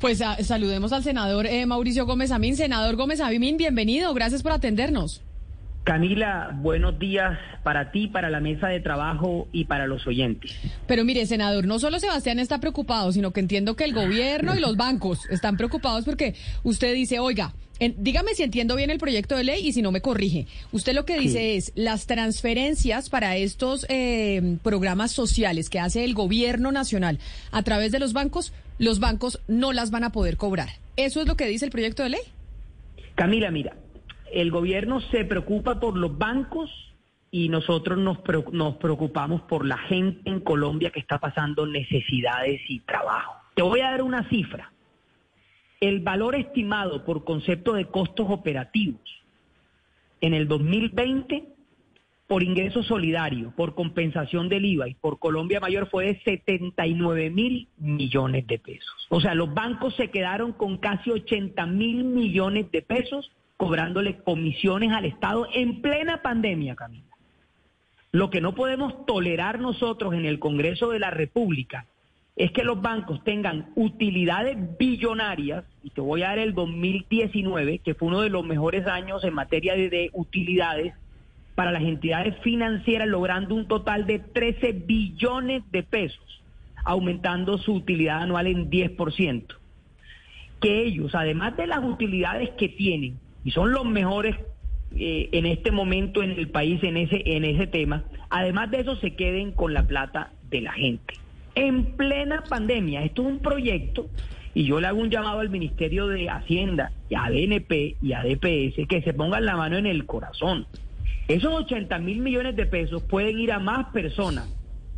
Pues a, saludemos al senador eh, Mauricio Gómez Amín. Senador Gómez Amín, bienvenido. Gracias por atendernos. Camila, buenos días para ti, para la mesa de trabajo y para los oyentes. Pero mire, senador, no solo Sebastián está preocupado, sino que entiendo que el gobierno y los bancos están preocupados porque usted dice, oiga, dígame si entiendo bien el proyecto de ley y si no me corrige. Usted lo que dice es, las transferencias para estos eh, programas sociales que hace el gobierno nacional a través de los bancos, los bancos no las van a poder cobrar. ¿Eso es lo que dice el proyecto de ley? Camila, mira, el gobierno se preocupa por los bancos y nosotros nos, nos preocupamos por la gente en Colombia que está pasando necesidades y trabajo. Te voy a dar una cifra. El valor estimado por concepto de costos operativos en el 2020 por ingreso solidario, por compensación del IVA y por Colombia Mayor fue de 79 mil millones de pesos. O sea, los bancos se quedaron con casi 80 mil millones de pesos cobrándole comisiones al Estado en plena pandemia, Camila. Lo que no podemos tolerar nosotros en el Congreso de la República es que los bancos tengan utilidades billonarias, y te voy a dar el 2019, que fue uno de los mejores años en materia de, utilidades para las entidades financieras, logrando un total de 13 billones de pesos, aumentando su utilidad anual en 10%. Que ellos, además de las utilidades que tienen, y son los mejores eh, en este momento en el país en ese, en ese tema, además de eso se queden con la plata de la gente. En plena pandemia, esto es un proyecto y yo le hago un llamado al Ministerio de Hacienda, y a DNP y a DPS que se pongan la mano en el corazón. Esos 80 mil millones de pesos pueden ir a más personas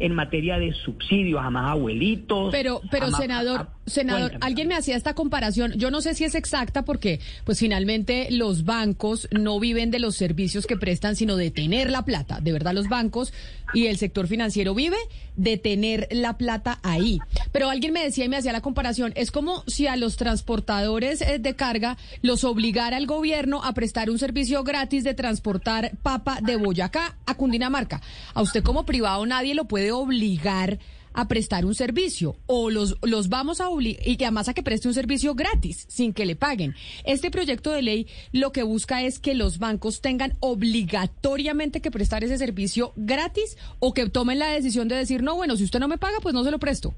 en materia de subsidios a más abuelitos. Pero, pero senador, senador, alguien me hacía esta comparación. Yo no sé si es exacta porque, pues finalmente los bancos no viven de los servicios que prestan, sino de tener la plata. De verdad, los bancos y el sector financiero vive de tener la plata ahí. Pero alguien me decía y me hacía la comparación. Es como si a los transportadores eh, de carga los obligara el gobierno a prestar un servicio gratis de transportar papa de Boyacá a Cundinamarca. A usted como privado nadie lo puede obligar a prestar un servicio o los, los vamos a obligar y además a que preste un servicio gratis sin que le paguen. Este proyecto de ley lo que busca es que los bancos tengan obligatoriamente que prestar ese servicio gratis o que tomen la decisión de decir, no, bueno, si usted no me paga, pues no se lo presto.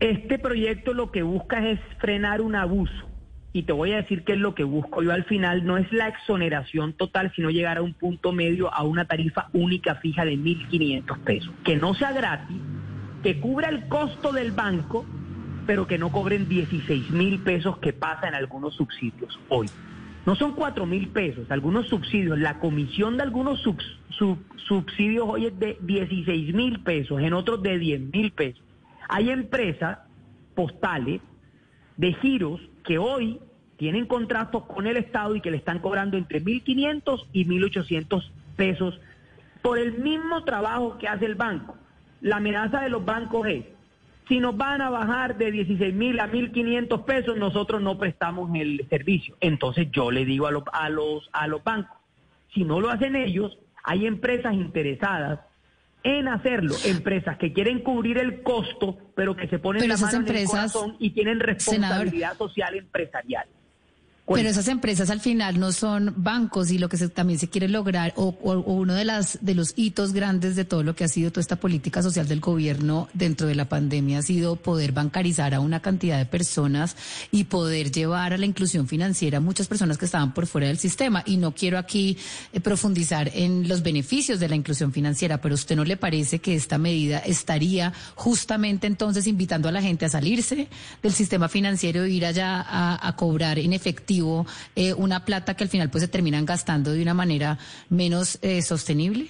Este proyecto lo que busca es frenar un abuso. Y te voy a decir qué es lo que busco. Yo al final no es la exoneración total, sino llegar a un punto medio a una tarifa única fija de 1.500 pesos. Que no sea gratis, que cubra el costo del banco, pero que no cobren 16 mil pesos que pasa en algunos subsidios hoy. No son 4 mil pesos, algunos subsidios, la comisión de algunos subsidios hoy es de 16 mil pesos, en otros de 10 mil pesos. Hay empresas postales de giros que hoy tienen contratos con el Estado y que le están cobrando entre 1.500 y 1.800 pesos por el mismo trabajo que hace el banco. La amenaza de los bancos es, si nos van a bajar de 16 mil a 1.500 pesos, nosotros no prestamos el servicio. Entonces yo le digo a los, a, los, a los bancos, si no lo hacen ellos, hay empresas interesadas en hacerlo, empresas que quieren cubrir el costo, pero que se ponen la mano en el corazón y tienen responsabilidad social empresarial. Pero esas empresas al final no son bancos y lo que también se quiere lograr, o, uno de, las, de los hitos grandes de todo lo que ha sido toda esta política social del gobierno dentro de la pandemia ha sido poder bancarizar a una cantidad de personas y poder llevar a la inclusión financiera a muchas personas que estaban por fuera del sistema. Y no quiero aquí eh, profundizar en los beneficios de la inclusión financiera, pero ¿usted no le parece que esta medida estaría justamente entonces invitando a la gente a salirse del sistema financiero e ir allá a cobrar en efectivo? Eh, una plata que al final pues se terminan gastando de una manera menos eh, sostenible?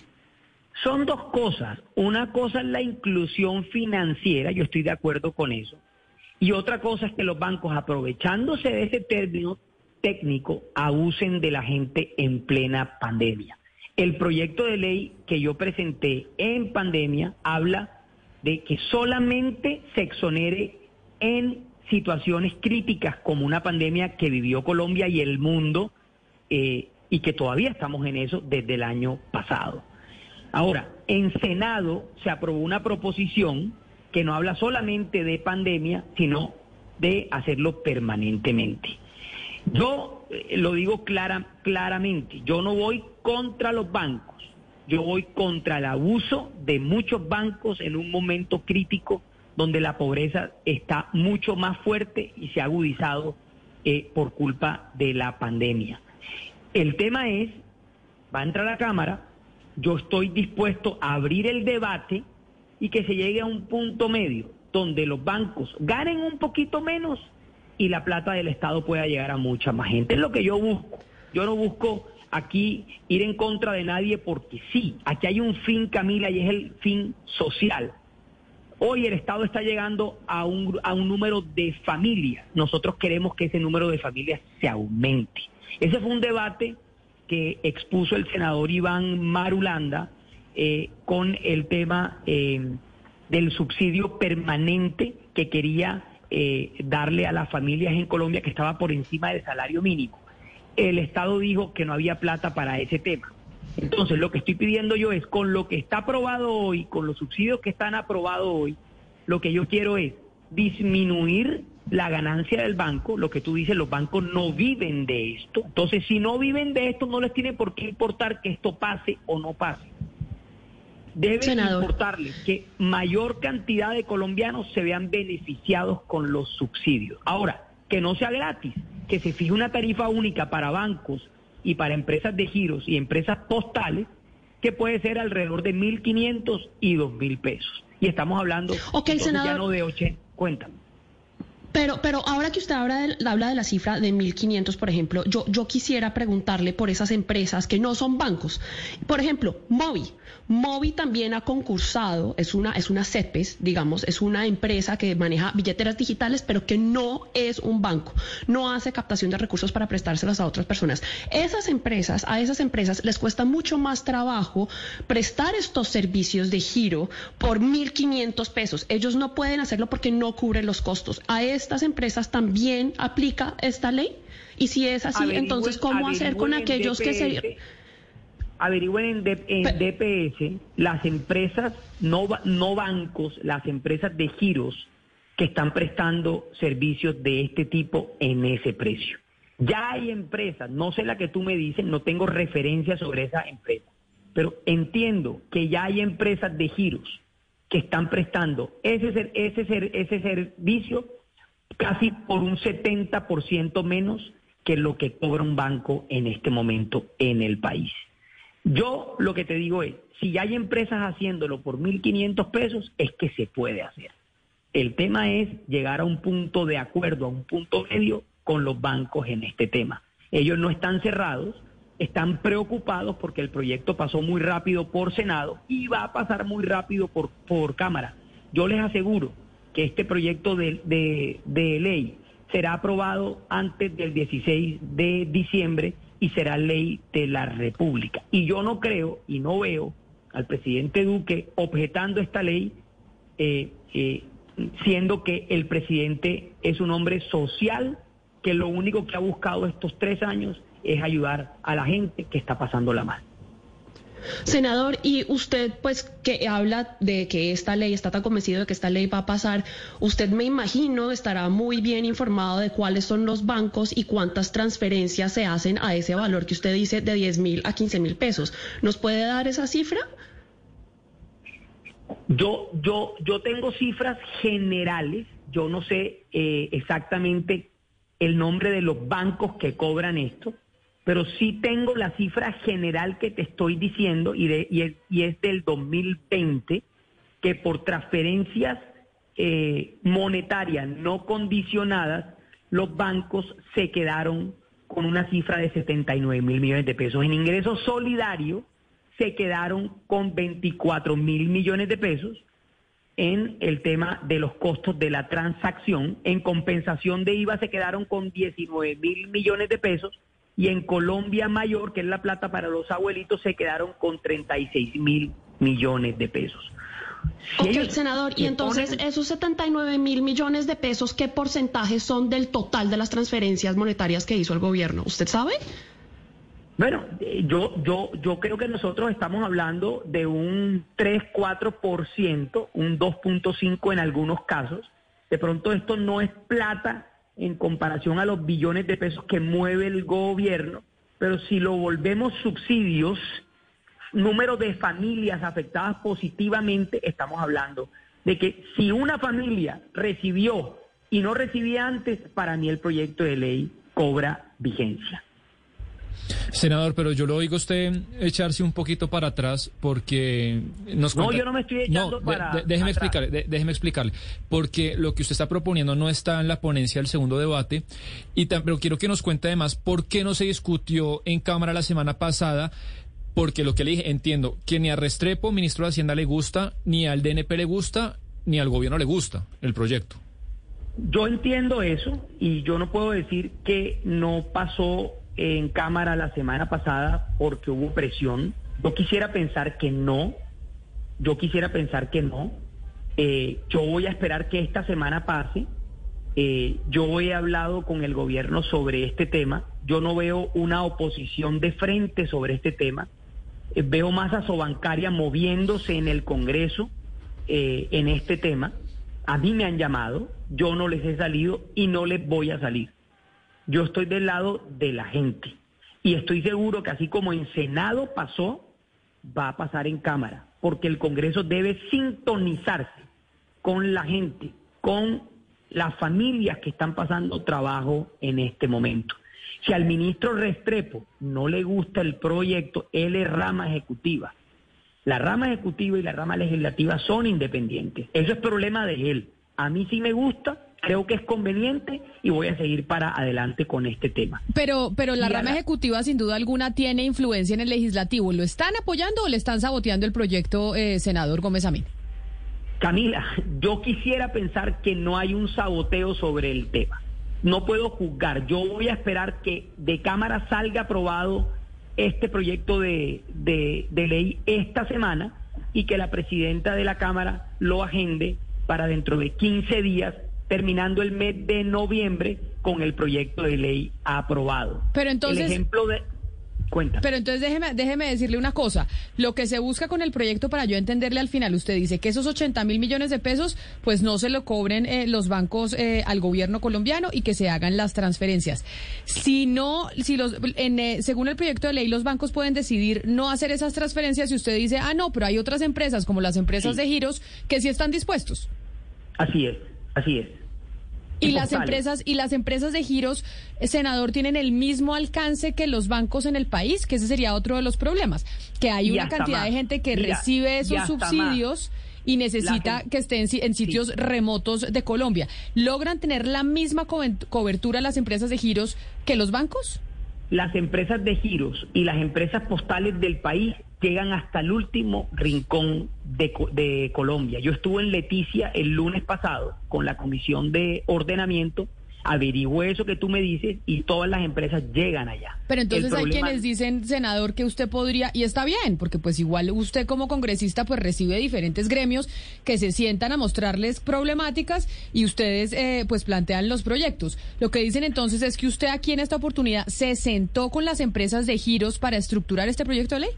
Son dos cosas. Una cosa es la inclusión financiera, yo estoy de acuerdo con eso. Y otra cosa es que los bancos, aprovechándose de ese término técnico, abusen de la gente en plena pandemia. El proyecto de ley que yo presenté en pandemia habla de que solamente se exonere en situaciones críticas como una pandemia que vivió Colombia y el mundo eh, y que todavía estamos en eso desde el año pasado. Ahora, en Senado se aprobó una proposición que no habla solamente de pandemia, sino de hacerlo permanentemente. Yo eh, lo digo clara, claramente, yo no voy contra los bancos, yo voy contra el abuso de muchos bancos en un momento crítico donde la pobreza está mucho más fuerte y se ha agudizado eh, por culpa de la pandemia. El tema es, va a entrar a la Cámara, yo estoy dispuesto a abrir el debate y que se llegue a un punto medio donde los bancos ganen un poquito menos y la plata del Estado pueda llegar a mucha más gente. Es lo que yo busco. Yo no busco aquí ir en contra de nadie porque sí, aquí hay un fin, Camila, y es el fin social. Hoy el Estado está llegando a un, a un número de familias. Nosotros queremos que ese número de familias se aumente. Ese fue un debate que expuso el senador Iván Marulanda eh, con el tema eh, del subsidio permanente que quería eh, darle a las familias en Colombia que estaba por encima del salario mínimo. El Estado dijo que no había plata para ese tema. Entonces, lo que estoy pidiendo yo es, con lo que está aprobado hoy, con los subsidios que están aprobados hoy, lo que yo quiero es disminuir la ganancia del banco, lo que tú dices, los bancos no viven de esto. Entonces, si no viven de esto, no les tiene por qué importar que esto pase o no pase. Debe importarles que mayor cantidad de colombianos se vean beneficiados con los subsidios. Ahora, que no sea gratis, que se fije una tarifa única para bancos y para empresas de giros y empresas postales, que puede ser alrededor de 1.500 y 2.000 pesos. Y estamos hablando ya no de 80. Cuéntame. Pero, pero ahora que usted habla de, habla de la cifra de 1.500, por ejemplo, yo, yo quisiera preguntarle por esas empresas que no son bancos. Por ejemplo, Movi. Movi también ha concursado, es una, es una CEPES, digamos, es una empresa que maneja billeteras digitales, pero que no es un banco, no hace captación de recursos para prestárselos a otras personas. Esas empresas, a esas empresas les cuesta mucho más trabajo prestar estos servicios de giro por 1.500 pesos. Ellos no pueden hacerlo porque no cubren los costos. A estas empresas también aplica esta ley? Y si es así, entonces, ¿cómo hacer con aquellos que se... Averigüen en, DPS las empresas, no, no bancos, las empresas de giros que están prestando servicios de este tipo en ese precio. Ya hay empresas, no sé la que tú me dices, no tengo referencia sobre esa empresa, pero entiendo que ya hay empresas de giros que están prestando ese, ese, ese servicio casi por un 70% menos que lo que cobra un banco en este momento en el país. Yo lo que te digo es, si hay empresas haciéndolo por 1.500 pesos, es que se puede hacer. El tema es llegar a un punto de acuerdo, a un punto medio con los bancos en este tema. Ellos no están cerrados, están preocupados porque el proyecto pasó muy rápido por Senado y va a pasar muy rápido por, por Cámara. Yo les aseguro que este proyecto de, de, ley será aprobado antes del 16 de diciembre y será ley de la República. Y yo no creo y no veo al presidente Duque objetando esta ley, eh, eh, siendo que el presidente es un hombre social que lo único que ha buscado estos tres años es ayudar a la gente que está pasando la mal. Senador, y usted pues que habla de que esta ley, está tan convencido de que esta ley va a pasar, usted me imagino estará muy bien informado de cuáles son los bancos y cuántas transferencias se hacen a ese valor que usted dice de 10 mil a 15 mil pesos. ¿Nos puede dar esa cifra? Yo, yo, yo tengo cifras generales, yo no sé eh, exactamente el nombre de los bancos que cobran esto pero sí tengo la cifra general que te estoy diciendo y, es, y es, del 2020, que por transferencias eh, monetarias no condicionadas, los bancos se quedaron con una cifra de 79 mil millones de pesos. En ingresos solidarios se quedaron con 24 mil millones de pesos en el tema de los costos de la transacción. En compensación de IVA se quedaron con 19 mil millones de pesos y en Colombia Mayor, que es la plata para los abuelitos, se quedaron con 36 mil millones de pesos. ok, senador, y entonces esos 79 mil millones de pesos, ¿qué porcentaje son del total de las transferencias monetarias que hizo el gobierno? ¿Usted sabe? Bueno, eh, yo, yo, yo creo que nosotros estamos hablando de un 3-4%, un 2.5% en algunos casos, De pronto esto no es plata en comparación a los billones de pesos que mueve el gobierno, pero si lo volvemos subsidios, número de familias afectadas positivamente, estamos hablando de que si una familia recibió y no recibía antes, para mí el proyecto de ley cobra vigencia. Senador, pero yo lo oigo usted echarse un poquito para atrás porque nos No, yo no me estoy echando para déjeme explicarle, déjeme explicarle, porque lo que usted está proponiendo no está en la ponencia del segundo debate y pero quiero que nos cuente además por qué no se discutió en Cámara la semana pasada porque lo que le dije, entiendo que ni a Restrepo, ministro de Hacienda, le gusta, ni al DNP le gusta, ni al gobierno le gusta el proyecto. Yo entiendo eso y yo no puedo decir que no pasó en Cámara la semana pasada porque hubo presión. Yo quisiera pensar que no, yo quisiera pensar que no. Eh, yo voy a esperar que esta semana pase. Eh, yo he hablado con el gobierno sobre este tema. Yo no veo una oposición de frente sobre este tema. Eh, veo más a Sobancaria moviéndose en el Congreso en este tema. A mí me han llamado, yo no les he salido y no les voy a salir. Yo estoy del lado de la gente. Y estoy seguro que así como en Senado pasó, va a pasar en Cámara, porque el Congreso debe sintonizarse con la gente, con las familias que están pasando trabajo en este momento. Si al ministro Restrepo no le gusta el proyecto, él es rama ejecutiva. La rama ejecutiva y la rama legislativa son independientes. Eso es problema de él. A mí sí me gusta creo que es conveniente y voy a seguir para adelante con este tema. Pero, pero la rama ejecutiva sin duda alguna tiene influencia en el legislativo. ¿Lo están apoyando o le están saboteando el proyecto, eh, senador Gómez Amín? Camila, yo quisiera pensar que no hay un saboteo sobre el tema. No puedo juzgar. Yo voy a esperar que de Cámara salga aprobado este proyecto de, de ley esta semana y que la presidenta de la Cámara lo agende para dentro de 15 días terminando el mes de noviembre con el proyecto de ley aprobado. Pero entonces... El ejemplo de... Cuenta. Pero entonces déjeme, déjeme decirle una cosa. Lo que se busca con el proyecto, para yo entenderle al final, usted dice que esos 80 mil millones de pesos, pues no se lo cobren eh, los bancos eh, al gobierno colombiano y que se hagan las transferencias. Si no, si los, en, eh, según el proyecto de ley, los bancos pueden decidir no hacer esas transferencias y usted dice, ah, no, pero hay otras empresas, como las empresas de giros, que sí están dispuestos. Así es, así es. Y las empresas y las empresas de giros, eh, senador, tienen el mismo alcance que los bancos en el país, que ese sería otro de los problemas, que hay una cantidad de gente que recibe esos subsidios y necesita que estén en, sitios remotos de Colombia. ¿Logran tener la misma cobertura las empresas de giros que los bancos? Las empresas de giros y las empresas postales del país llegan hasta el último rincón de, Colombia. Yo estuve en Leticia el lunes pasado con la Comisión de Ordenamiento averigüe eso que tú me dices y todas las empresas llegan allá. Pero entonces hay quienes dicen, senador, que usted podría, y está bien, porque pues igual usted como congresista pues recibe diferentes gremios que se sientan a mostrarles problemáticas y ustedes eh, pues plantean los proyectos. Lo que dicen entonces es que usted aquí en esta oportunidad se sentó con las empresas de giros para estructurar este proyecto de ley.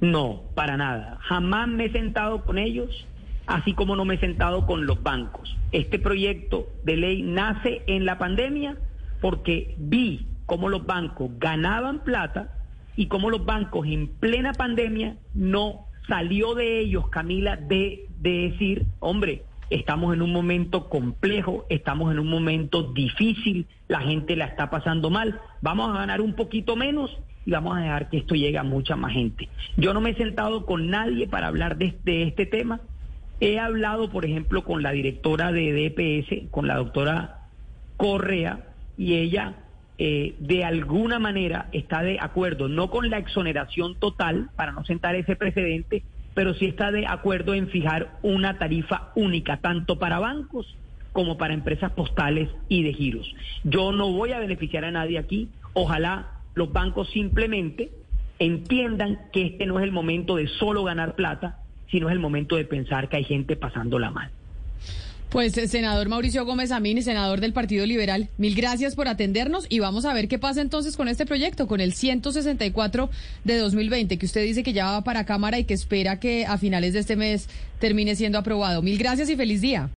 No, para nada. Jamás me he sentado con ellos, así como no me he sentado con los bancos. Este proyecto de ley nace en la pandemia porque vi cómo los bancos ganaban plata y cómo los bancos en plena pandemia no salió de ellos, Camila, de, de decir, hombre, estamos en un momento complejo, estamos en un momento difícil, la gente la está pasando mal, vamos a ganar un poquito menos y vamos a dejar que esto llegue a mucha más gente. Yo no me he sentado con nadie para hablar de, este tema. He hablado, por ejemplo, con la directora de DPS, con la doctora Correa, y ella eh, de alguna manera está de acuerdo, no con la exoneración total, para no sentar ese precedente, pero sí está de acuerdo en fijar una tarifa única, tanto para bancos como para empresas postales y de giros. Yo no voy a beneficiar a nadie aquí, ojalá los bancos simplemente entiendan que este no es el momento de solo ganar plata, sino es el momento de pensar que hay gente pasándola mal. Pues, eh, senador Mauricio Gómez Amín, senador del Partido Liberal, mil gracias por atendernos y vamos a ver qué pasa entonces con este proyecto, con el 164 de 2020, que usted dice que ya va para Cámara y que espera que a finales de este mes termine siendo aprobado. Mil gracias y feliz día.